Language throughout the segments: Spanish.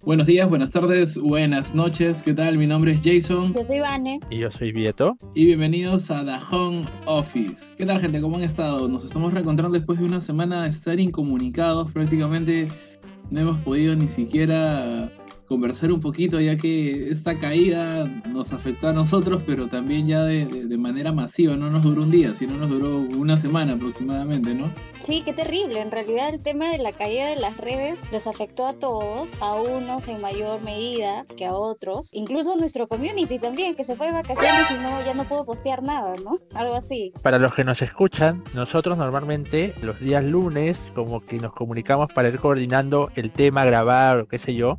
Buenos días, buenas tardes, buenas noches. ¿Qué tal? Mi nombre es Jason. Yo soy Vane. Y yo soy Vieto. Y bienvenidos a The Home Office. ¿Qué tal, gente? ¿Cómo han estado? Nos estamos reencontrando después de una semana de estar incomunicados. Prácticamente no hemos podido ni siquiera conversar un poquito, ya que esta caída nos afectó a nosotros, pero también ya de, manera masiva, no nos duró un día, sino nos duró una semana aproximadamente, ¿no? Sí, qué terrible. En realidad el tema de la caída de las redes los afectó a todos, a unos en mayor medida que a otros, incluso a nuestro community también, que se fue de vacaciones y no, ya no pudo postear nada, ¿no? Algo así. Para los que nos escuchan, nosotros normalmente los días lunes como que nos comunicamos para ir coordinando el tema, grabar o qué sé yo,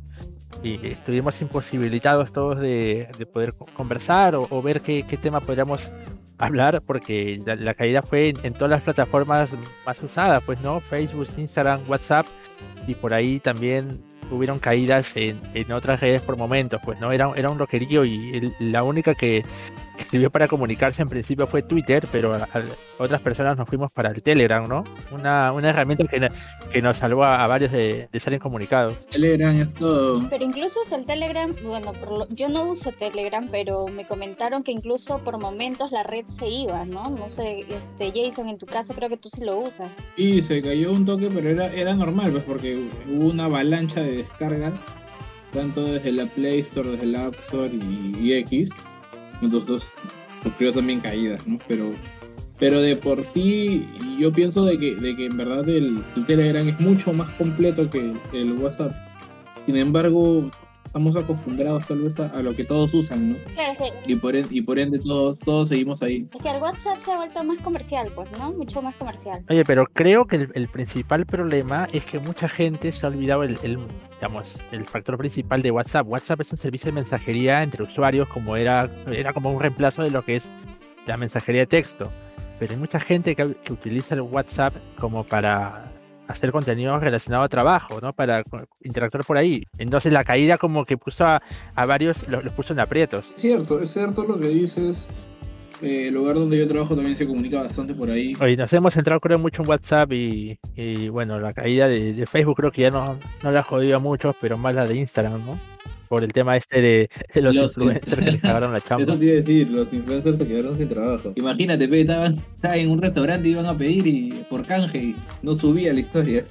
y estuvimos imposibilitados todos de, poder conversar o, ver qué, tema podríamos hablar, porque la, caída fue en, todas las plataformas más usadas, pues, ¿no? Facebook, Instagram, WhatsApp, y por ahí también hubieron caídas en, otras redes por momentos, pues, ¿no? Era, era un loquerío y la única que, sirvió para comunicarse en principio fue Twitter, pero otras personas nos fuimos para el Telegram, ¿no? Una, una herramienta que, que nos salvó a, varios de, de, ser incomunicados. Telegram es todo. Pero incluso el Telegram, bueno, yo no uso Telegram, pero me comentaron que incluso por momentos la red se iba, ¿no? No sé, este Jason, en tu caso creo que tú sí lo usas. Sí, se cayó un toque, pero era, era normal, pues porque hubo una avalancha de descargas, tanto desde la Play Store, desde la App Store y, y X entonces sufrió también caídas, ¿no? Pero, pero de por sí, yo pienso de que, de que en verdad el, Telegram es mucho más completo que el WhatsApp. Sin embargo, estamos acostumbrados tal vez a, lo que todos usan, ¿no? Claro, y, por ende, y por ende todos, todos seguimos ahí. Es que el WhatsApp se ha vuelto más comercial, pues, ¿no? Mucho más comercial. Oye, pero creo que el, principal problema es que mucha gente se ha olvidado el, el, digamos, el factor principal de WhatsApp. WhatsApp es un servicio de mensajería entre usuarios como era, era como un reemplazo de lo que es la mensajería de texto. Pero hay mucha gente que, que utiliza el WhatsApp como para hacer contenido relacionado a trabajo, ¿no? Para interactuar por ahí. Entonces la caída como que puso a, varios, los, puso en aprietos. Es cierto, es cierto lo que dices. Eh, el lugar donde yo trabajo también se comunica bastante por ahí. Oye, nos hemos centrado creo mucho en WhatsApp y, bueno, la caída de, Facebook creo que ya no, no la jodido a muchos, pero más la de Instagram, ¿no? Por el tema este de, los, influencers que les cagaron la chamba. Eso te iba a decir, los influencers se quedaron sin trabajo. Imagínate, pe, estaban, en un restaurante y iban a pedir y por canje y no subía la historia.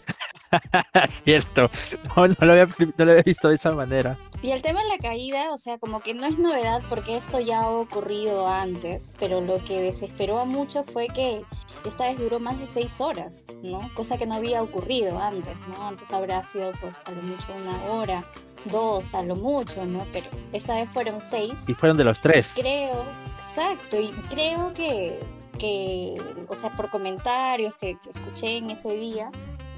Cierto, no, lo había, no lo había visto de esa manera. Y el tema de la caída, o sea, como que no es novedad porque esto ya ha ocurrido antes, pero lo que desesperó a muchos fue que esta vez duró más de seis horas, ¿no? Cosa que no había ocurrido antes, ¿no? Antes habrá sido pues a lo mucho una hora dos a lo mucho, ¿no? Pero esta vez fueron seis. Y fueron de los tres. Creo, exacto, y creo que, que o sea, por comentarios que, escuché en ese día,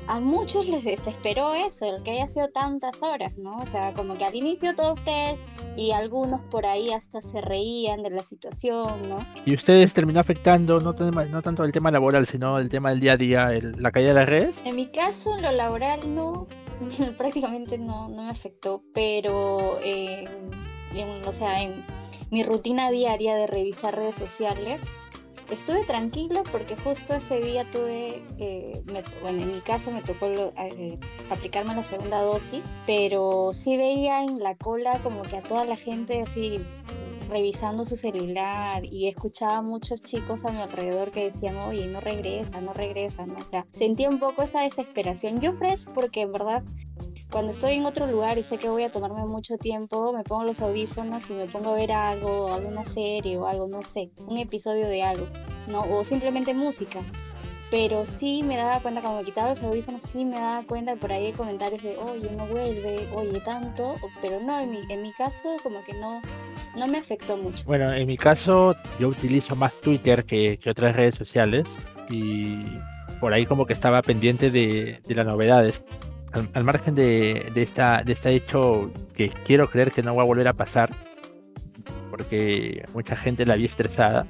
a muchos les desesperó eso, el que haya sido tantas horas, ¿no? O sea, como que al inicio todo fresh y algunos por ahí hasta se reían de la situación, ¿no? ¿Y ustedes terminó afectando no, no tanto el tema laboral, sino el tema del día a día, la caída de las redes? En mi caso, lo laboral no, prácticamente no, me afectó, pero en, o sea, en mi rutina diaria de revisar redes sociales, estuve tranquilo porque justo ese día tuve, eh, bueno, en mi caso me tocó eh, aplicarme la segunda dosis, pero sí veía en la cola como que a toda la gente así revisando su celular y escuchaba a muchos chicos a mi alrededor que decían, oye, no regresa, no regresa, ¿no? O sea, sentía un poco esa desesperación. Yo fresh porque en verdad cuando estoy en otro lugar y sé que voy a tomarme mucho tiempo, me pongo los audífonos y me pongo a ver algo, alguna serie o algo, no sé, un episodio de algo, ¿no? O simplemente música pero sí me daba cuenta, cuando me quitaba los audífonos, sí me daba cuenta, por ahí hay comentarios de, oye, no vuelve, oye, tanto, pero no, en mi, en mi caso como que no, no me afectó mucho. Bueno, en mi caso yo utilizo más Twitter que, otras redes sociales y por ahí como que estaba pendiente de, las novedades. Al, margen de, esta, de este hecho que quiero creer que no va a volver a pasar, porque mucha gente la vi estresada,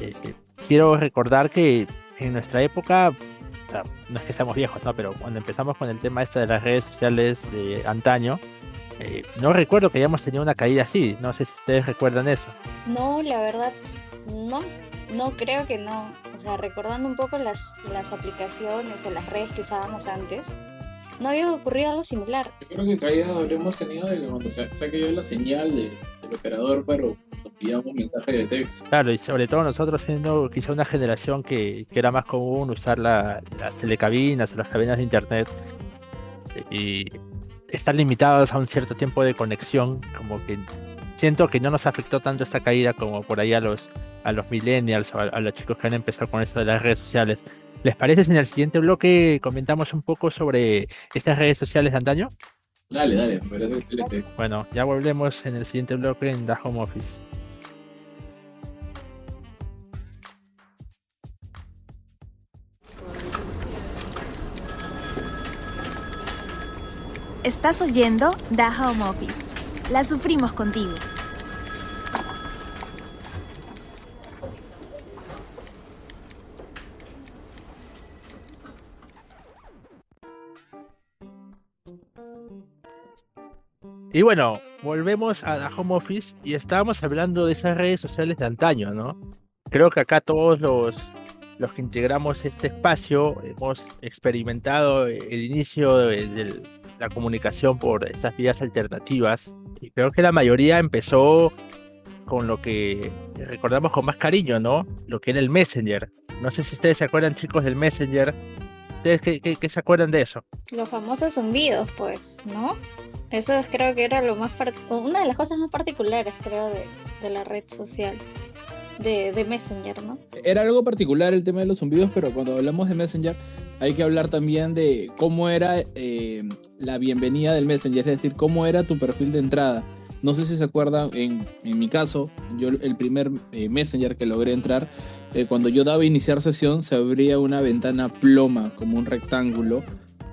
eh, eh, quiero recordar que en nuestra época, no es que seamos viejos, ¿no? Pero cuando empezamos con el tema este de las redes sociales de antaño, eh, no recuerdo que hayamos tenido una caída así. No sé si ustedes recuerdan eso. No, la verdad, no. No, creo que no. O sea, recordando un poco las, las aplicaciones o las redes que usábamos antes, no había ocurrido algo similar. Yo creo que caída habremos tenido de cuando se, se ha caído la señal de- operador, pero nos pillamos mensaje de texto. Claro, y sobre todo nosotros siendo quizá una generación que, que era más común usar la- las telecabinas o las cabinas de internet y estar limitados a un cierto tiempo de conexión, como que siento que no nos afectó tanto esta caída como por ahí a los, a los millennials o a, a los chicos que han empezado con esto de las redes sociales. ¿Les parece si en el siguiente bloque comentamos un poco sobre estas redes sociales de antaño? Dale, dale, me parece excelente. Bueno, ya volvemos en el siguiente bloque en The Home Office. Estás oyendo The Home Office. La sufrimos contigo. Y bueno, volvemos a la home office y estábamos hablando de esas redes sociales de antaño, ¿no? Creo que acá todos los, los que integramos este espacio hemos experimentado el inicio de, de la comunicación por estas vías alternativas y creo que la mayoría empezó con lo que recordamos con más cariño, ¿no? Lo que era el Messenger. No sé si ustedes se acuerdan, chicos, del Messenger. ¿Ustedes qué, qué- qué se acuerdan de eso? Los famosos zumbidos, pues, ¿no? Eso es- creo que era lo más una de las cosas más particulares, creo, de, de la red social, de, de Messenger, ¿no? Era algo particular el tema de los zumbidos, pero cuando hablamos de Messenger hay que hablar también de cómo era eh, la bienvenida del Messenger, es decir, cómo era tu perfil de entrada. No sé si se acuerdan, en, en mi caso, yo el primer eh, Messenger que logré entrar, eh, cuando yo daba iniciar sesión, se abría una ventana ploma, como un rectángulo,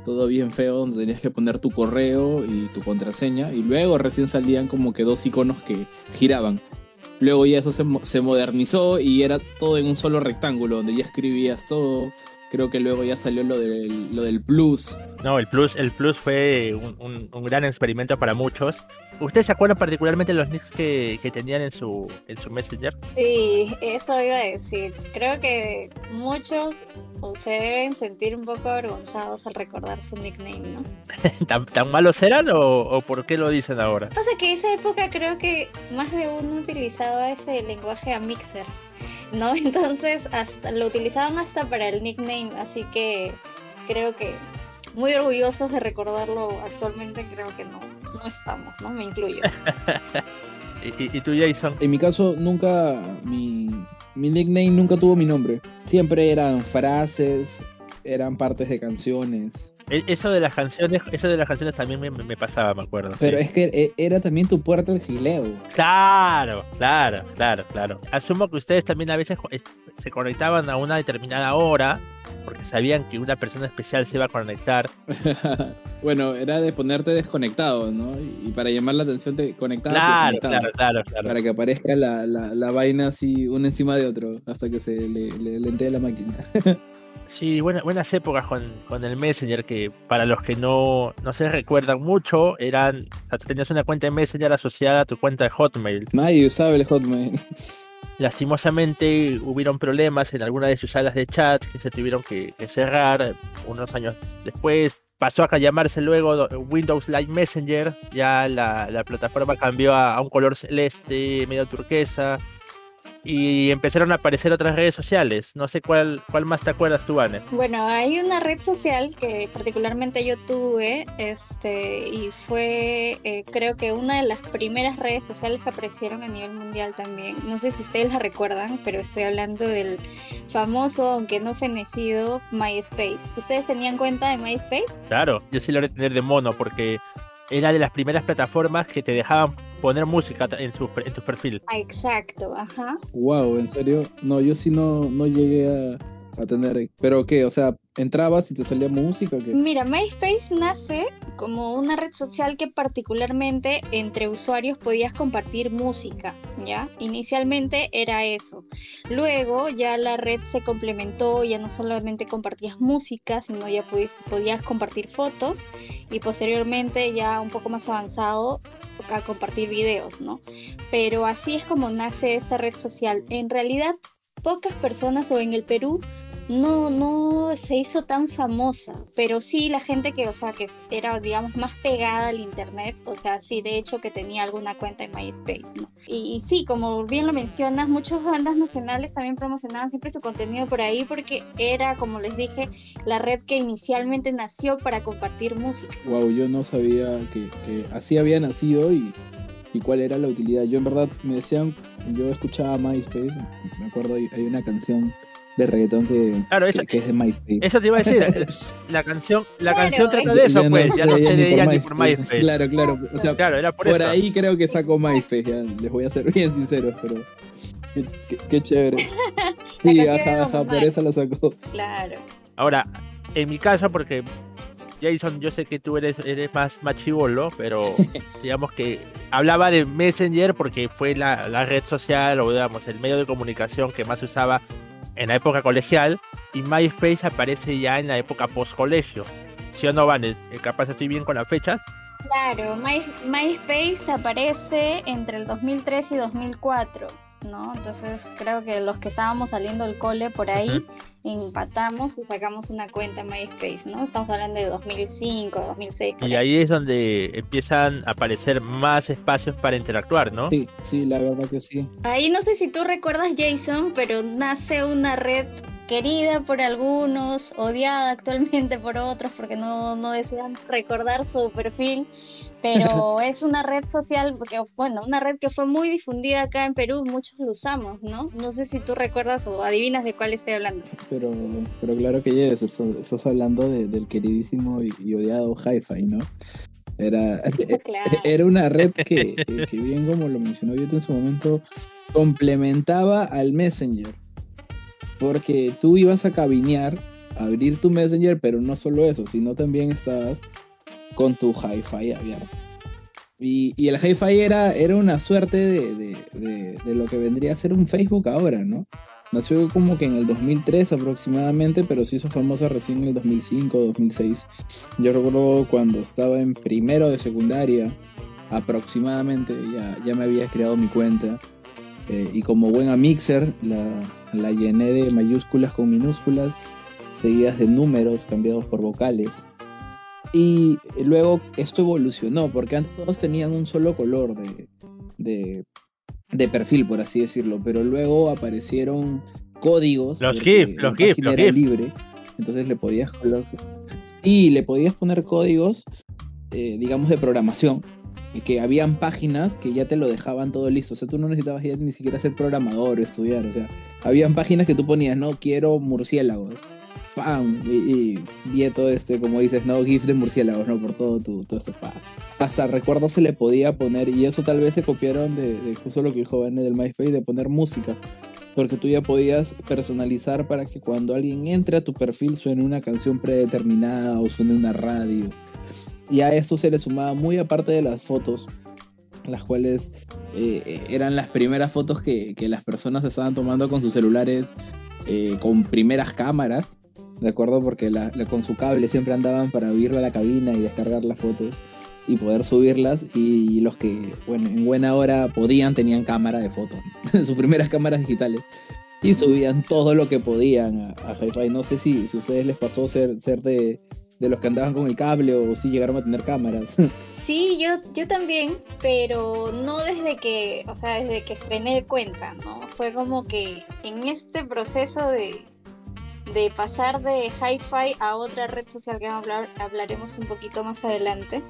todo bien feo, donde tenías que poner tu correo y tu contraseña, y luego recién salían como que dos iconos que giraban. Luego ya eso se, se modernizó y era todo en un solo rectángulo, donde ya escribías todo. Creo que luego ya salió lo del, lo del plus. No, el Plus, el Plus fue un- un gran experimento para muchos. ¿Ustedes se acuerdan particularmente de los nicks que, que tenían en su, en su Messenger? Sí, eso iba a decir. Creo que muchos o se deben sentir un poco avergonzados al recordar su nickname, ¿no? ¿Tan, tan malos eran o, o por qué lo dicen ahora? Pasa que esa época creo que más de uno utilizaba ese lenguaje a mixer, ¿no? Entonces hasta lo utilizaban hasta para el nickname, así que creo que muy orgullosos de recordarlo actualmente creo que no, no estamos, ¿no? Me incluyo. ¿Y, y- y tú, Jason? En mi caso, nunca. Mi, mi nickname nunca tuvo mi nombre. Siempre eran frases, eran partes de canciones. E- Eso de las canciones, eso de las canciones también me, me pasaba, me acuerdo. Pero sí. es que e- era también tu puerta al gileo. Claro, claro, claro, claro. Asumo que ustedes también a veces se conectaban a una determinada hora porque sabían que una persona especial se iba a conectar. bueno, era de ponerte desconectado, ¿no? Y para llamar la atención te conectabas y Claro, desconectabas. claro, claro, claro. Para que aparezca la, la, la vaina así, uno encima de otro, hasta que se le, le, le entee la máquina. Sí, buena- buenas épocas con, con el Messenger que para los que no, no se recuerdan mucho, eran, o sea, tenías una cuenta de Messenger asociada a tu cuenta de Hotmail. Nadie usaba el Hotmail. Lastimosamente hubieron problemas en algunas de sus salas de chat que se tuvieron que, cerrar unos años después. Pasó a llamarse luego do- Windows Live Messenger, ya la, la plataforma cambió a un color celeste, medio turquesa, y empezaron a aparecer otras redes sociales. No sé cuál, cuál más te acuerdas tú, Anne. Bueno, hay una red social que particularmente yo tuve, este, y fue, eh, creo que una de las primeras redes sociales que aparecieron a nivel mundial también. No sé si ustedes la recuerdan, pero estoy hablando del famoso, aunque no fenecido, MySpace. ¿Ustedes tenían cuenta de MySpace? Claro, yo sí logré tener de mono porque era de las primeras plataformas que te dejaban poner música en, su, en tu perfil. Ah, exacto, ajá. wow, ¿en serio? No, yo sí no, no llegué a, a tener. ¿Pero qué? O sea, ¿entrabas y te salía música? Mira, MySpace nace como una red social que particularmente entre usuarios podías compartir música, ¿ya? Inicialmente era eso. Luego ya la red se complementó, ya no solamente compartías música, sino ya podías compartir fotos y posteriormente ya un poco más avanzado a compartir videos, ¿no? Pero así es como nace esta red social. En realidad pocas personas o en el Perú no, no se hizo tan famosa, pero sí la gente que, o sea, que era, digamos, más pegada al internet, o sea, sí, de hecho que tenía alguna cuenta en MySpace. Y, y sí, como bien lo mencionas, muchas bandas nacionales también promocionaban siempre su contenido por ahí porque era, como les dije, la red que inicialmente nació para compartir música. Wow, yo no sabía que, que así había nacido y, y cuál era la utilidad. Yo en verdad me decían, yo escuchaba MySpace, me acuerdo hay una canción de reggaetón que, Claro, que- eso- que es de MySpace. Eso te iba a decir. La canción, la Claro, canción trata de eso, pues. Ya no sé, se leía ni por MySpace. Claro, claro. O sea, Claro, era por, por, eso. ahí creo que sacó MySpace, ya, les voy a ser bien sinceros, pero qué, qué- qué chévere. Sí, ajá, ajá, por eso lo sacó. Claro. Ahora, en mi caso, porque Jason, yo sé que tú eres, eres más machivolo, pero digamos que hablaba de Messenger porque fue la, la red social o digamos el medio de comunicación que más usaba en la época colegial y MySpace aparece ya en la época post-colegio. ¿Sí o no, Vanes? Eh, Capaz estoy bien con las fechas. Claro, My- MySpace aparece entre el 2003 y 2004, ¿no? Entonces creo que los que estábamos saliendo del cole por ahí empatamos y sacamos una cuenta en MySpace, ¿no? Estamos hablando de 2005, 2006. por Y ahí. ahí es donde empiezan a aparecer más espacios para interactuar, ¿no? Sí, sí, la verdad que sí. Ahí no sé si tú recuerdas, Jason, pero nace una red querida por algunos, odiada actualmente por otros porque no, no desean recordar su perfil, pero es una red social, porque, bueno, una red que fue muy difundida acá en Perú, muchos lo usamos, ¿no? No sé si tú recuerdas o adivinas de cuál estoy hablando. Pero, pero claro que yes, estás, hablando de- del queridísimo y, y odiado Hi-Fi, ¿no? Era, Claro. era una red que, que- que bien como lo mencionó Vieto en su momento, complementaba al Messenger. Porque tú ibas a cabinear, a abrir tu Messenger, pero no solo eso, sino también estabas con tu Hi-Fi abierto. Y, el Hi-Fi era, era una suerte de, de- de- de lo que vendría a ser un Facebook ahora, ¿no? Nació como que en el 2003 aproximadamente, pero se hizo famosa recién en el 2005, 2006. Yo recuerdo cuando estaba en primero de secundaria, aproximadamente, ya, ya me había creado mi cuenta. Eh, y como buen mixer, la, la llené de mayúsculas con minúsculas, seguidas de números cambiados por vocales. Y luego esto evolucionó, porque antes todos tenían un solo color de, de, de perfil, por así decirlo, pero luego aparecieron códigos. Los porque GIF, la los GIF, página los era GIF. libre, entonces le podías. Y le podías poner códigos, eh, digamos, de programación. Que habían páginas que ya te lo dejaban todo listo. O sea, tú no necesitabas ya ni siquiera ser programador o estudiar. O sea, habían páginas que tú ponías, no quiero murciélagos. ¡Pam! Y, vi todo este, como dices, no, GIF de murciélagos, ¿no? Por todo tu, todo eso, ¡pam! Hasta recuerdo se le podía poner, y eso tal vez se copiaron de, de justo lo que dijo Vane del MySpace, de poner música. Porque tú ya podías personalizar para que cuando alguien entre a tu perfil suene una canción predeterminada o suene una radio. Y a esto se le sumaba muy aparte de las fotos, las cuales eh, eh, eran las primeras fotos que, que las personas estaban tomando con sus celulares eh, con primeras cámaras, ¿de acuerdo? Porque con su cable siempre andaban para ir a la cabina y descargar las fotos y poder subirlas y los que, bueno, en buena hora podían tenían cámara de fotos, sus primeras cámaras digitales y subían todo lo que podían a, a. No sé si, si ustedes les pasó ser, ser de, de los que andaban con el cable o si llegaron a tener cámaras. Sí, yo, yo también, pero no desde que, o sea, desde que estrené cuenta, ¿no? Fue como que en este proceso de, de pasar de Hi-Fi a otra red social que hablaremos un poquito más adelante,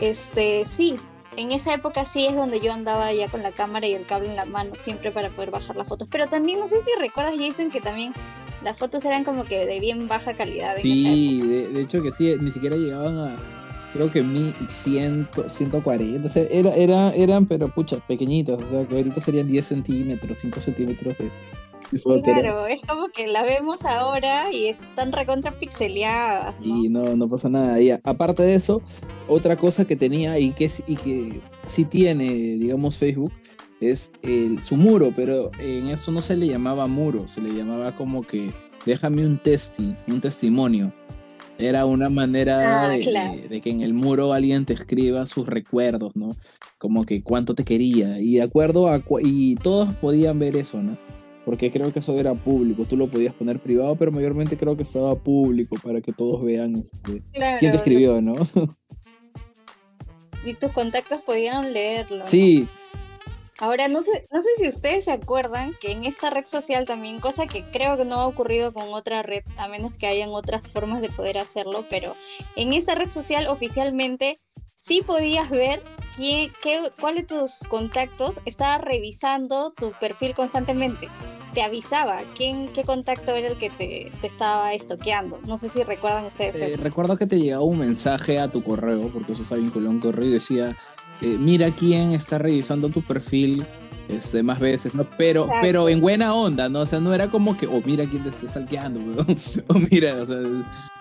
este, sí, en esa época sí es donde yo andaba ya con la cámara y el cable en la mano siempre para poder bajar las fotos, pero también no sé si recuerdas, Jason, que también las fotos eran como que de bien baja calidad. Sí, de, de hecho que sí, ni siquiera llegaban a, creo que mi 100, 140, o sea, era, era, eran, pero pucha, pequeñitas, o sea, que ahorita serían 10 centímetros, 5 centímetros de, de foto. era- Claro, es como que la vemos ahora y están recontra pixeleadas, ¿no? Y no, no pasa nada. Y a- aparte de eso, otra cosa que tenía y que, y que sí tiene, digamos, Facebook, es el, su muro, pero en eso no se le llamaba muro, se le llamaba como que déjame un testi, un testimonio. Era una manera Ah, de, claro. de- de que en el muro alguien te escriba sus recuerdos, ¿no? Como que cuánto te quería. Y de acuerdo a... Y todos podían ver eso, ¿no? porque creo que eso era público. Tú lo podías poner privado, pero mayormente creo que estaba público para que todos vean este, Claro, quién te escribió, ¿no? Y tus contactos podían leerlo. ¿no? Ahora, no sé, no sé si ustedes se acuerdan que en esta red social también, cosa que creo que no ha ocurrido con otra red, a menos que hayan otras formas de poder hacerlo, pero en esta red social oficialmente sí podías ver quién, qué, cuál de tus contactos estaba revisando tu perfil constantemente. Te avisaba quién, qué contacto era el que te, te estaba estoqueando. No sé si recuerdan ustedes eh, eso. recuerdo que te llegaba un mensaje a tu correo, porque eso está vinculado a un correo y decía, eh, mira quién está revisando tu perfil este, más veces, ¿no? Pero, Exacto. pero en buena onda, ¿no? O sea, no era como que, oh, mira quién te está stalkeando, weón. o mira, o sea,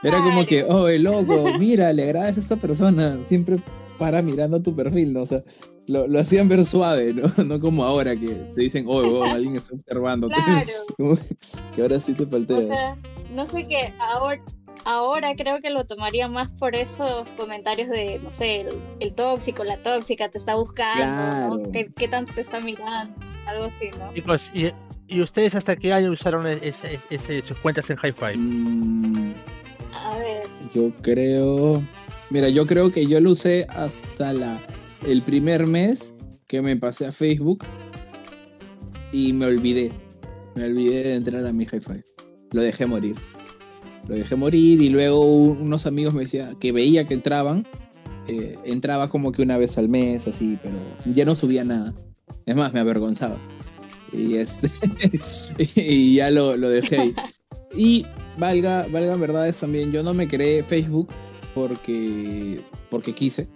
era como que, oh, el loco, mira, le agradas a esta persona, siempre para mirando tu perfil, ¿no? O sea, lo, lo hacían ver suave, ¿no? No como ahora que se dicen, oh, weón, alguien está. Claro. Como que ahora sí te faltea. O sea, no sé qué, ahora, ahora creo que lo tomaría más por esos comentarios de, no sé, el, el tóxico, la tóxica te está buscando, ¿no? Claro. ¿Qué, qué tanto te está mirando? Algo así, ¿no? Chicos, ¿y, y ustedes hasta qué año usaron ese- ese- sus cuentas en Hi-Fi? Mm, A ver, Yo creo. Mira, yo creo que yo lo usé hasta la, el primer mes que me pasé a Facebook y me olvidé. Me olvidé de entrar a mi hi-fi. Lo dejé morir. Lo dejé morir y luego un- unos amigos me decían que veía que entraban. eh, entraba como que una vez al mes, así, pero ya no subía nada. Es más, me avergonzaba. Y, este, y ya lo, lo dejé ahí. Y valga, valga verdades también, yo no me creé Facebook porque, porque quise,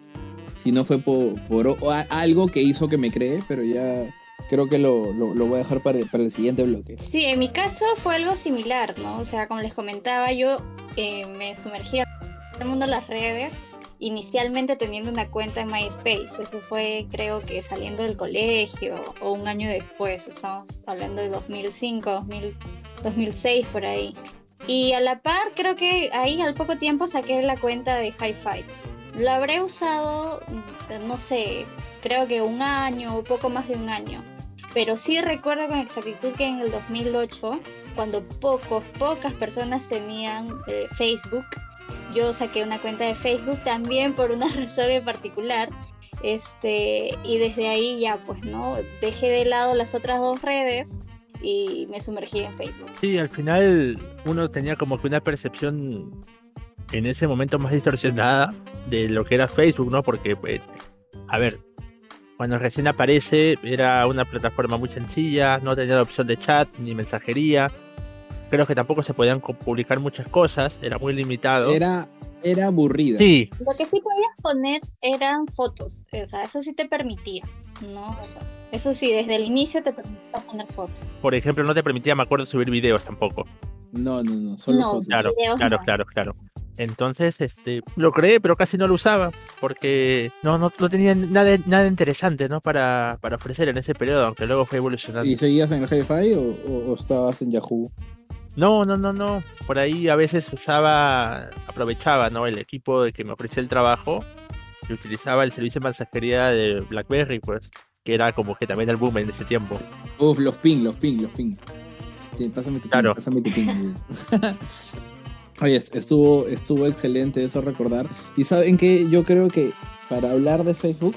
sino fue por, por algo que hizo que me cree, pero ya creo que lo, lo- lo voy a dejar para, para el siguiente bloque. sí, en mi caso fue algo similar, ¿no? O sea, como les comentaba, yo eh, me sumergí el mundo de las redes, inicialmente teniendo una cuenta en MySpace. Eso fue, creo que saliendo del colegio o un año después, estamos hablando de 2005, 2000, 2006 por ahí. Y a la par, creo que ahí al poco tiempo saqué la cuenta de Hi-Fi. Lo habré usado, mm, no sé, creo que un año o poco más de un año. Pero sí recuerdo con exactitud que en el 2008, cuando pocos, pocas personas tenían eh, Facebook, yo saqué una cuenta de Facebook también por una razón en particular. Este, y desde ahí ya pues no, dejé de lado las otras dos redes y me sumergí en Facebook. Sí, al final uno tenía como que una percepción en ese momento más distorsionada de lo que era Facebook, ¿no? Porque, pues, a ver, cuando recién aparece era una plataforma muy sencilla, no tenía la opción de chat ni mensajería. Creo que tampoco se podían publicar muchas cosas, era muy limitado. Era, era aburrida. Sí, Lo que sí podías poner eran fotos, o sea, eso sí te permitía, ¿no? O sea, eso sí, desde el inicio te permitía poner fotos. por ejemplo, no te permitía, me acuerdo, subir videos tampoco. No, no, no, solo No, fotos. Claro, Videos claro, no. claro, claro. Entonces, este, lo creé, pero casi no lo usaba, porque no, no, no tenía nada, nada interesante, ¿no? Para, para ofrecer en ese periodo, aunque luego fue evolucionando. ¿Y seguías en el hi-fi o, o- o estabas en Yahoo? No, no, no, no. Por ahí a veces usaba, aprovechaba, ¿no? El equipo de que me ofrecía el trabajo y utilizaba el servicio de mensajería de BlackBerry, pues, que era como que también el boom en ese tiempo. Uf, los ping, los ping, los ping. Pásame tu Claro. ping, pásame tu ping. Oye, estuvo, estuvo excelente eso recordar. Y saben que yo creo que para hablar de Facebook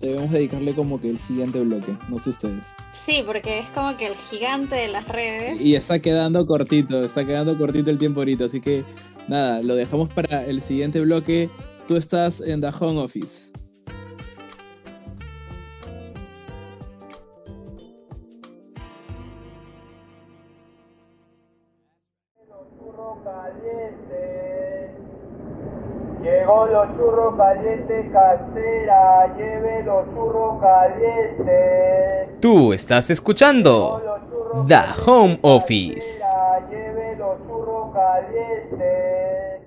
debemos dedicarle como que el siguiente bloque, no sé ustedes. Sí, porque es como que el gigante de las redes. Y está quedando cortito, está quedando cortito el tiempo ahorita, así que nada, lo dejamos para el siguiente bloque. Tú estás en The Home Office. Llegó los churros calientes casera, lleve los churros calientes. Tú estás escuchando The Home Office. casera, Lleve los churros calientes.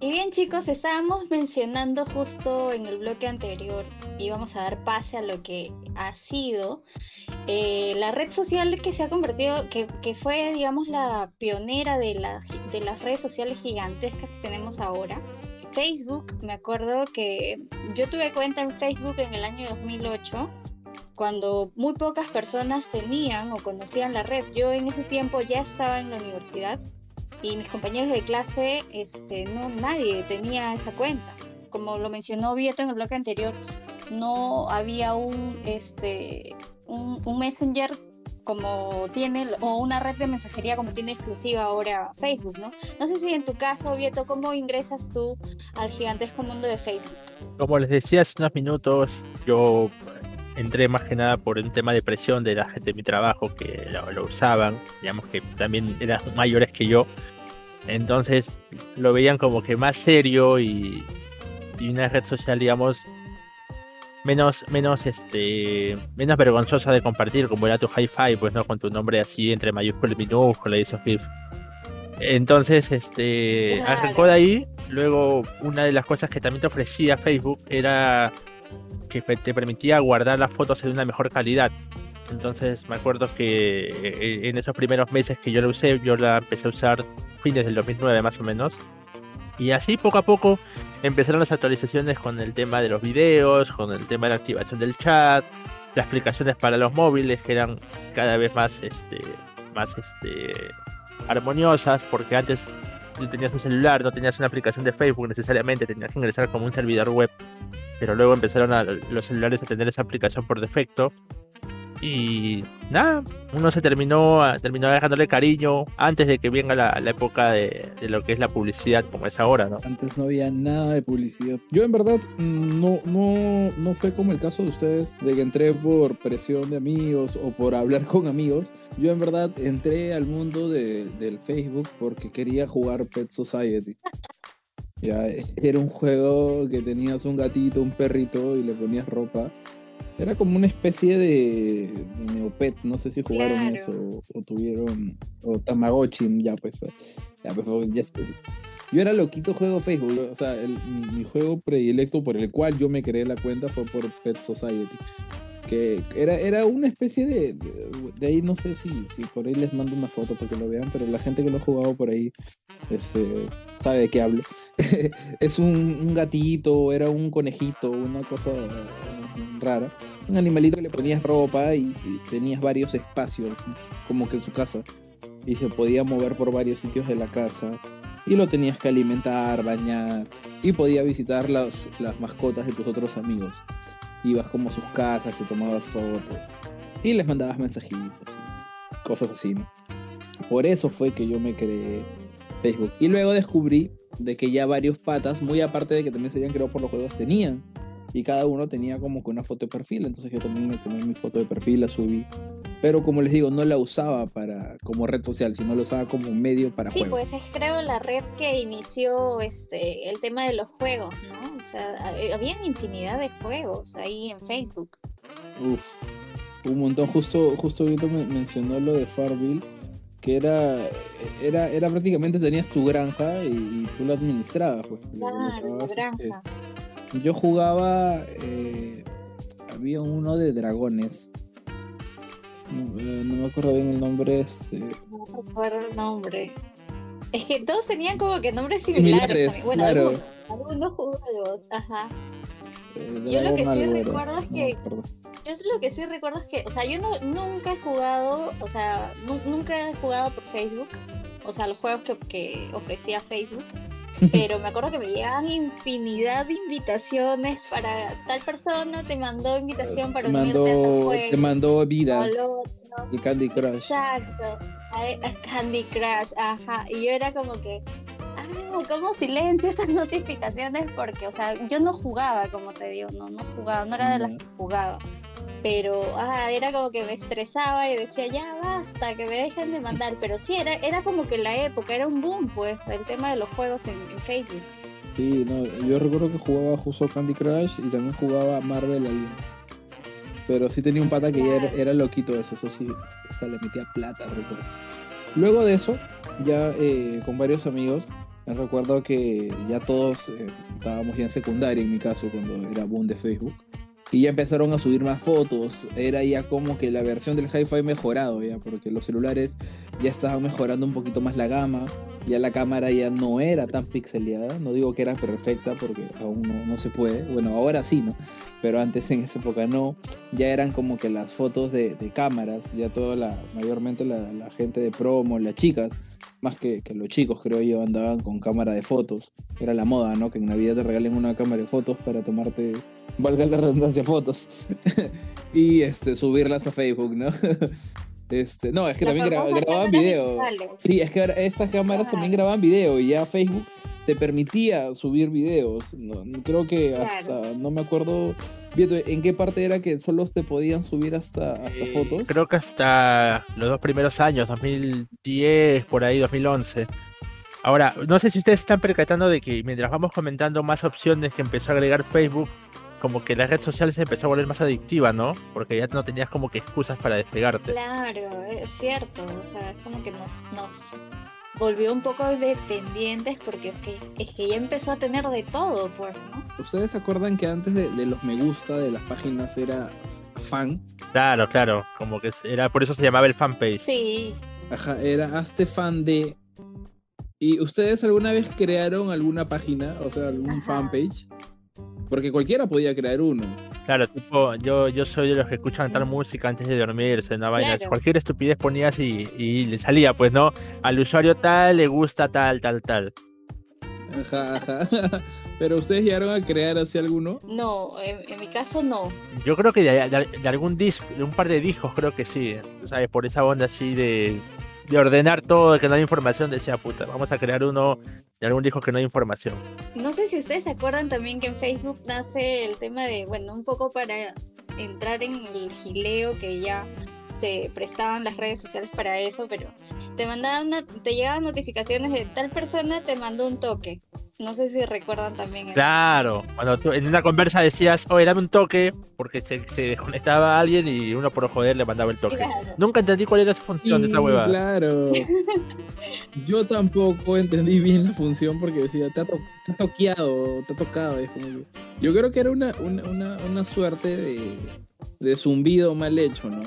Y Y bien chicos, estábamos mencionando justo en el bloque anterior, íbamos a dar pase a lo que ha sido eh, la red social que se ha convertido, que, que fue digamos la pionera de, la- de las redes sociales gigantescas que tenemos ahora. Facebook, me acuerdo que yo tuve cuenta en Facebook en el año 2008, cuando muy pocas personas tenían o conocían la red. Yo en ese tiempo ya estaba en la universidad y mis compañeros de clase, este, no, nadie tenía esa cuenta. Como lo mencionó Vieto en el bloque anterior, no había un, este, un, messenger como tiene, o una red de mensajería como tiene exclusiva ahora Facebook, ¿no? No sé si en tu caso, Vieto, ¿cómo ingresas tú al gigantesco mundo de Facebook? Como les decía hace unos minutos, yo entré más que nada por un tema de presión de la gente de mi trabajo que lo, lo usaban, digamos que también eran mayores que yo. Entonces lo veían como que más serio y, y una red social, digamos, menos, menos, este, menos vergonzosa de compartir, como era tu hi-fi, pues no, con tu nombre así entre mayúscula y minúscula y esos GIF. Entonces, este, arrancó de ahí. Luego, una de las cosas que también te ofrecía Facebook era que te permitía guardar las fotos en una mejor calidad. Entonces, me acuerdo que eh, en esos primeros meses que yo la usé, yo la empecé a usar fines del 2009 más o menos. Y así poco a poco empezaron las actualizaciones con el tema de los videos, con el tema de la activación del chat, las aplicaciones para los móviles que eran cada vez más, este, más, este, armoniosas, porque antes tenías un celular, no tenías una aplicación de Facebook necesariamente, tenías que ingresar como un servidor web, pero luego empezaron los celulares a tener esa aplicación por defecto. Y nada, uno se terminó, terminó dejándole cariño antes de que venga la, época de, de lo que es la publicidad como es ahora, ¿no? Antes no había nada de publicidad. Yo en verdad no, no, no fue como el caso de ustedes, de que entré por presión de amigos o por hablar con amigos. Yo en verdad entré al mundo de- del Facebook porque quería jugar Pet Society. Ya, era un juego que tenías un gatito, un perrito y le ponías ropa. Era como una especie de, de Neopet, no sé si jugaron Claro. eso o, tuvieron, o Tamagotchi, ya pues, ya pues, fue- ya es- yo era loquito juego Facebook, o sea, el- mi, mi juego predilecto por el cual yo me creé la cuenta fue por Pet Society. Que era, era una especie de, de. de ahí no sé si, si por ahí les mando una foto para que lo vean, pero la gente que lo ha jugado por ahí este, sabe de qué hablo. es un, un gatito, era un conejito, una cosa Un animalito que le ponías ropa y, tenías varios espacios, como que en su casa. Y se podía mover por varios sitios de la casa y lo tenías que alimentar, bañar y podía visitar las, las mascotas de tus otros amigos. Ibas como a sus casas, te tomabas fotos y les mandabas mensajitos, cosas así. Por eso fue que yo me creé Facebook. Y luego descubrí de que ya varios patas, muy aparte de que también se habían creado por los juegos, tenían. Y cada uno tenía como que una foto de perfil. Entonces yo también me tomé mi foto de perfil, la subí. Pero como les digo, no la usaba para como red social, sino la usaba como medio para Sí, juegos. pues es creo la red que inició este el tema de los juegos, ¿no? O sea, ha- habían infinidad de juegos ahí en Facebook. Uf, un montón. Justo, justo Vito me mencionó lo de Farville, que era, era, era prácticamente tenías tu granja y, y tú la administrabas. Pues. Claro, este, granja. Yo jugaba, eh, había uno de dragones. No, eh, no me acuerdo bien el nombre. Este, No recuerdo el nombre. Es que todos tenían como que nombres similares. Similares. Bueno, claro. algunos, algunos juegos, ajá. eh, Yo lo que sí recuerdo es que-. Yo lo que sí recuerdo es que, o sea, yo no, nunca he jugado, o sea, nu- nunca he jugado por Facebook, o sea, los juegos que, que ofrecía Facebook, pero me acuerdo que me llegaban infinidad de invitaciones para tal persona, te mandó invitación para te, unirte a tal mandó, juego. te mandó vidas, el Candy Crush. Exacto, a- a Candy Crush, ajá, y yo era como que, ¿cómo silencio estas notificaciones? Porque, o sea, yo no jugaba, como te digo, no, no jugaba, no era de las que jugaba, pero, ah, era como que me estresaba y decía, ya basta, que me dejen de mandar, pero sí, era, era como que la época, era un boom, pues, el tema de los juegos en, en Facebook. Sí, no, yo recuerdo que jugaba justo Candy Crush y también jugaba Marvel Alliance. Pero sí tenía un pata que ya era, era loquito eso, eso sí, o sea, le metía plata, recuerdo. Luego de eso, ya eh, con varios amigos, Me recuerdo que ya todos eh, estábamos ya en secundaria en mi caso cuando era boom de Facebook. Y ya empezaron a subir más fotos. Era ya como que la versión del hi-fi mejorado ya, porque los celulares ya estaban mejorando un poquito más la gama. Ya la cámara ya no era tan pixeleada. No digo que era perfecta porque aún no, no se puede. Bueno, ahora sí, ¿no? Pero antes en esa época no. Ya eran como que las fotos de, de cámaras. Ya toda la, mayormente la, la gente de promo, las chicas, más que, que los chicos creo yo, andaban con cámara de fotos. Era la moda, ¿no? Que en Navidad te regalen una cámara de fotos para tomarte, valga la redundancia, fotos. y este, subirlas a Facebook, ¿no? este, no, es que también gra- grababan video. digitales. Sí, es que esas cámaras también grababan video y ya Facebook te permitía subir videos. No, creo que hasta, Claro. no me acuerdo, ¿en qué parte era que solo te podían subir hasta, hasta Eh, fotos? Creo que hasta los dos primeros años, 2010, por ahí, 2011. Ahora, no sé si ustedes están percatando de que mientras vamos comentando más opciones que empezó a agregar Facebook, como que la red social se empezó a volver más adictiva, ¿no? Porque ya no tenías como que excusas para despegarte. Claro, es cierto. O sea, es como que nos, nos volvió un poco dependientes porque es que, es que ya empezó a tener de todo, pues, ¿no? ¿Ustedes se acuerdan que antes de, de los me gusta de las páginas era fan? Claro, claro, como que era por eso se llamaba el fanpage. Sí. Ajá, era hazte fan de. ¿Y ustedes alguna vez crearon alguna página, o sea, algún Ajá. fanpage? Porque cualquiera podía crear uno. Claro, tipo, yo, yo soy de los que escuchan tal música antes de dormirse, una vaina. Claro. Cualquier estupidez ponías y, y le salía, pues, ¿no? Al usuario tal le gusta tal, tal, tal. Ajá, ajá. Pero ustedes llegaron a crear así alguno. No, en, en mi caso no. Yo creo que de, de- de algún disco, de un par de discos, creo que sí. ¿Sabes? Por esa onda así de, de ordenar todo, de que no hay información, decía, puta, vamos a crear uno de algún disco que no hay información. No sé si ustedes se acuerdan también que en Facebook nace el tema de, bueno, un poco para entrar en el gileo que ya te prestaban las redes sociales para eso, pero te mandaban una- te llegaban notificaciones de tal persona te mandó un toque. No sé si recuerdan también eso. Claro, cuando tú en una conversa decías, oye, dame un toque, porque se, se desconectaba alguien y uno por joder le mandaba el toque. Claro. Nunca entendí cuál era su función de esa Sí, hueva. Claro. Yo tampoco entendí bien la función porque decía, te ha, to- te ha toqueado, te ha tocado. como Yo creo que era una, una, una, una suerte de, de zumbido mal hecho, ¿no?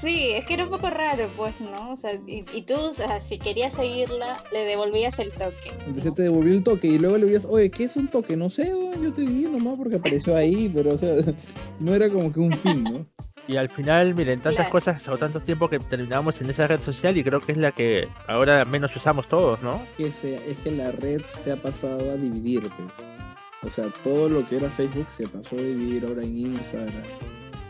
Sí, es que era un poco raro, pues, ¿no? O sea, y, y tú, o sea, si querías seguirla, le devolvías el toque. ¿no? Entonces te devolvió el toque y luego le veías, oye, ¿qué es un toque? No sé, yo te dije nomás porque apareció ahí, pero o sea, no era como que un fin, ¿no? Y al final, miren, tantas Claro. cosas o tanto tiempo que terminamos en esa red social y creo que es la que ahora menos usamos todos, ¿no? Que es que la red se ha pasado a dividir, pues. O sea, todo lo que era Facebook se pasó a dividir ahora en Instagram,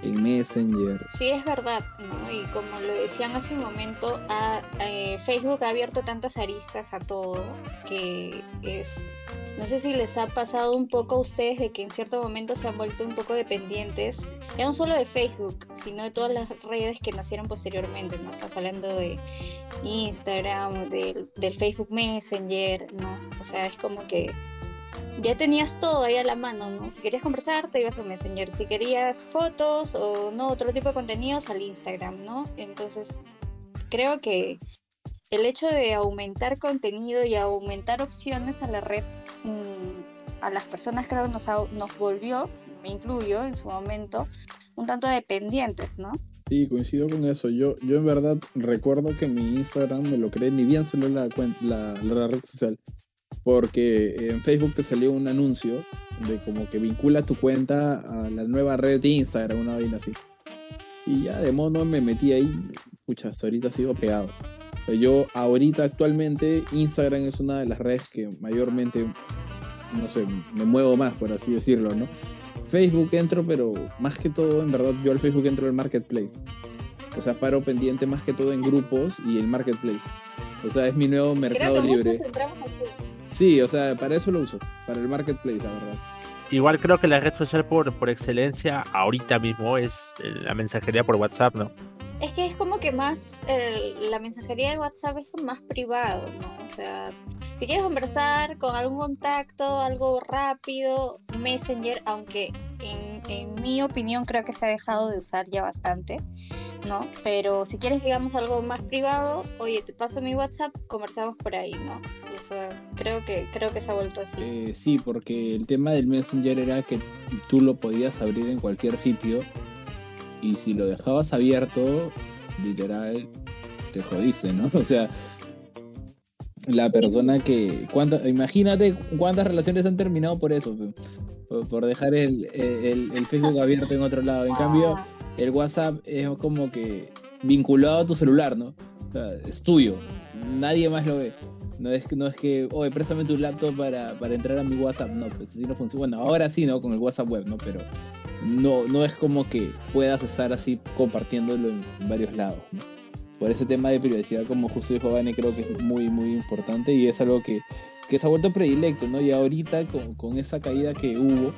en Messenger. Sí, es verdad, ¿no? Y como lo decían hace un momento, ha- eh, Facebook ha abierto tantas aristas a todo que es... No sé si les ha pasado un poco a ustedes de que en cierto momento se han vuelto un poco dependientes, ya no solo de Facebook, sino de todas las redes que nacieron posteriormente, ¿no? Estás hablando de Instagram, del Facebook Messenger, ¿no? O sea, es como que ya tenías todo ahí a la mano, ¿no? Si querías conversar, te ibas a Messenger. Si querías fotos o no, otro tipo de contenidos, al Instagram, ¿no? Entonces, creo que el hecho de aumentar contenido y aumentar opciones a la red, mm, a las personas creo nos, nos volvió, me incluyo en su momento, un tanto dependientes, ¿no? Sí, coincido con eso. Yo, yo en verdad recuerdo que mi Instagram me lo creé, ni bien salió la, la, la red social. Porque en Facebook te salió un anuncio de como que vincula tu cuenta a la nueva red de Instagram, una vaina así. Y ya de modo me metí ahí. Pucha, hasta ahorita sigo pegado. Yo ahorita actualmente Instagram es una de las redes que mayormente, no sé, me muevo más, por así decirlo, ¿no? Facebook entro, pero más que todo, en verdad, yo al Facebook entro el marketplace. O sea, paro pendiente más que todo en grupos y el marketplace. O sea, es mi nuevo mercado creo que libre. muchos entramos. Sí, o sea, para eso lo uso, para el marketplace, la verdad. Igual creo que la red social por, por excelencia ahorita mismo es eh, la mensajería por WhatsApp, ¿no? Es que es como que más, el- la mensajería de WhatsApp es más privado, ¿no? O sea, si quieres conversar con algún contacto, algo rápido, Messenger, aunque en, en mi opinión creo que se ha dejado de usar ya bastante, ¿no? Pero si quieres, digamos, algo más privado, oye, te paso mi WhatsApp, conversamos por ahí, ¿no? O sea, creo que, creo que se ha vuelto así. Eh, sí, porque el tema del Messenger era que tú lo podías abrir en cualquier sitio y si lo dejabas abierto, literal, te jodiste, ¿no? O sea, la persona que... imagínate cuántas relaciones han terminado por eso, por, dejar el, el- Facebook abierto en otro lado. En cambio, el WhatsApp es como que vinculado a tu celular, ¿no? O sea, es tuyo, nadie más lo ve. No es no es que oye, préstame tu laptop para, para entrar a mi WhatsApp. No, pues así no funciona. Bueno, ahora sí, ¿no? Con el WhatsApp web, ¿no? Pero no, no es como que puedas estar así compartiéndolo en varios lados. Por ese tema de privacidad, como justo dijo Vane, creo que es muy, muy importante y es algo que, que se ha vuelto predilecto, ¿no? Y ahorita con, con esa caída que hubo,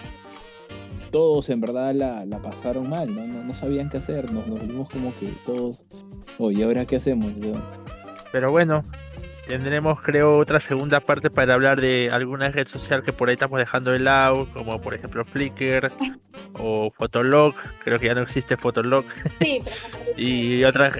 todos en verdad la, la pasaron mal, ¿no? ¿no? no sabían qué hacer, nos, nos vimos como que todos, oye, ¿ahora qué hacemos? Pero bueno, tendremos creo otra segunda parte para hablar de alguna red social que por ahí estamos dejando de lado, como por ejemplo Flickr o Fotolog, creo que ya no existe Fotolog, sí, pero y otra...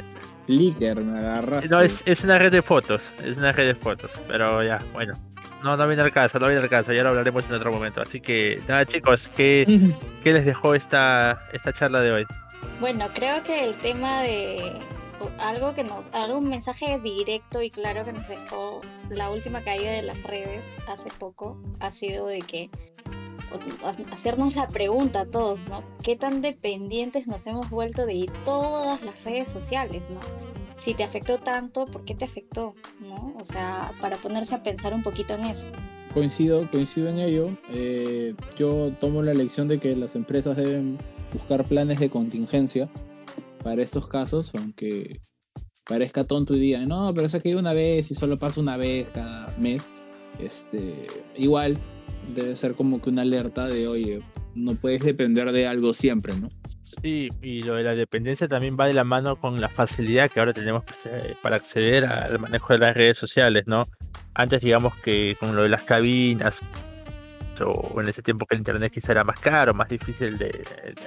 Flickr, me agarraste. No, es, es una red de fotos, es una red de fotos, pero ya, bueno. No, no viene al caso, no viene al caso, ya lo hablaremos en otro momento. Así que, nada chicos, ¿qué, qué les dejó esta, esta charla de hoy? Bueno, creo que el tema de algo que nos, algún mensaje directo y claro que nos dejó la última caída de las redes hace poco ha sido de que hacernos la pregunta a todos, ¿no? ¿Qué tan dependientes nos hemos vuelto de todas las redes sociales, ¿no? Si te afectó tanto, ¿por qué te afectó? ¿No? O sea, para ponerse a pensar un poquito en eso. Coincido, coincido en ello. Eh, yo tomo la lección de que las empresas deben buscar planes de contingencia para estos casos, aunque parezca tonto y digan, no, pero eso que una vez y solo pasa una vez cada mes. Este, igual debe ser como que una alerta de, oye, no puedes depender de algo siempre, ¿no? Sí, y lo de la dependencia también va de la mano con la facilidad que ahora tenemos para acceder al manejo de las redes sociales, ¿no? Antes digamos que con lo de las cabinas o en ese tiempo que el internet quizá era más caro, más difícil de,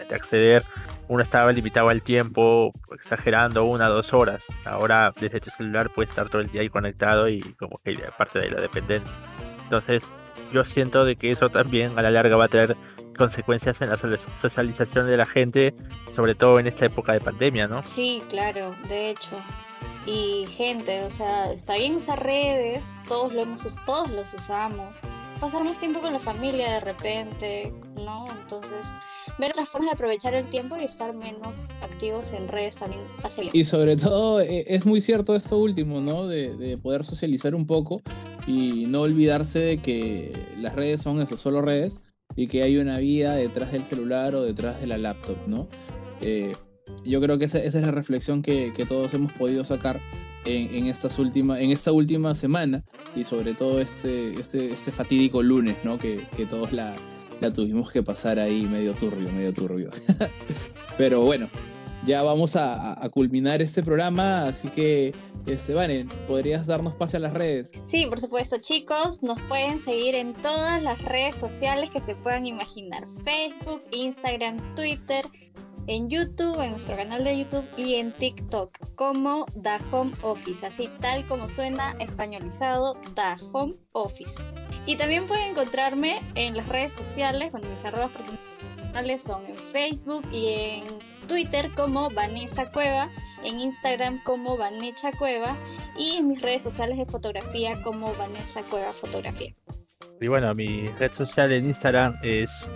de acceder, uno estaba limitado al tiempo, exagerando una o dos horas. Ahora desde tu celular puedes estar todo el día ahí conectado y como que parte de la dependencia. Entonces yo siento de que eso también a la larga va a traer consecuencias en la so- socialización de la gente, sobre todo en esta época de pandemia, ¿no? Sí, claro, de hecho. Y gente, o sea, está bien usar redes, todos lo hemos, todos los usamos. Pasar más tiempo con la familia de repente, ¿no? Entonces, ver otras formas de aprovechar el tiempo y estar menos activos en redes también hace. Y sobre todo eh, es muy cierto esto último, ¿no? De, de poder socializar un poco y no olvidarse de que las redes son eso, solo redes y que hay una vida detrás del celular o detrás de la laptop, ¿no? Eh, yo creo que esa, esa es la reflexión que, que todos hemos podido sacar en, en estas últimas, en esta última semana y sobre todo este, este, este fatídico lunes, ¿no? Que, que todos la, la tuvimos que pasar ahí medio turbio, medio turbio. Pero bueno, ya vamos a culminar este programa, así que, este, Vane, ¿podrías darnos pase a las redes? Sí, por supuesto, chicos, nos pueden seguir en todas las redes sociales que se puedan imaginar. Facebook, Instagram, Twitter, en YouTube, en nuestro canal de YouTube y en TikTok como Da Home Office, así tal como suena españolizado Da Home Office. Y también pueden encontrarme en las redes sociales, cuando mis arrobas personales son en Facebook y en Twitter como Vanessa Cueva, en Instagram como Vanecha Cueva y en mis redes sociales de fotografía como Vanessa Cueva Fotografía. Y bueno, mi red social en Instagram es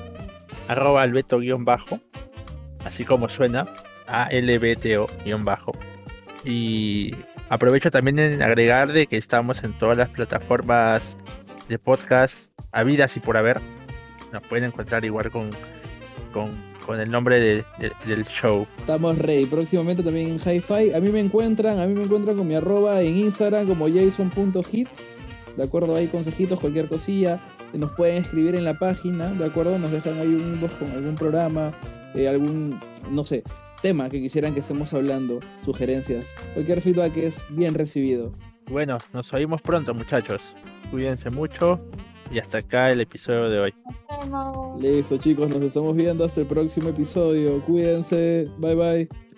arroba albeto-bajo, así como suena, A-L-B-T-O-bajo. Y aprovecho también en agregar de que estamos en todas las plataformas de podcast habidas y por haber. Nos pueden encontrar igual con, con, con el nombre de- de- del show. Estamos ready. Próximamente también en Hi-Fi. A mí me encuentran, a mí me encuentran con mi arroba en Instagram como jason.hits. De acuerdo, hay consejitos, cualquier cosilla. Nos pueden escribir en la página, ¿de acuerdo? Nos dejan ahí un inbox con algún programa, eh, algún, no sé, tema que quisieran que estemos hablando, sugerencias. Cualquier feedback es bien recibido. Bueno, nos oímos pronto muchachos. Cuídense mucho Y hasta acá el episodio de hoy. Listo, chicos, nos estamos viendo hasta el próximo episodio. Cuídense. Bye bye.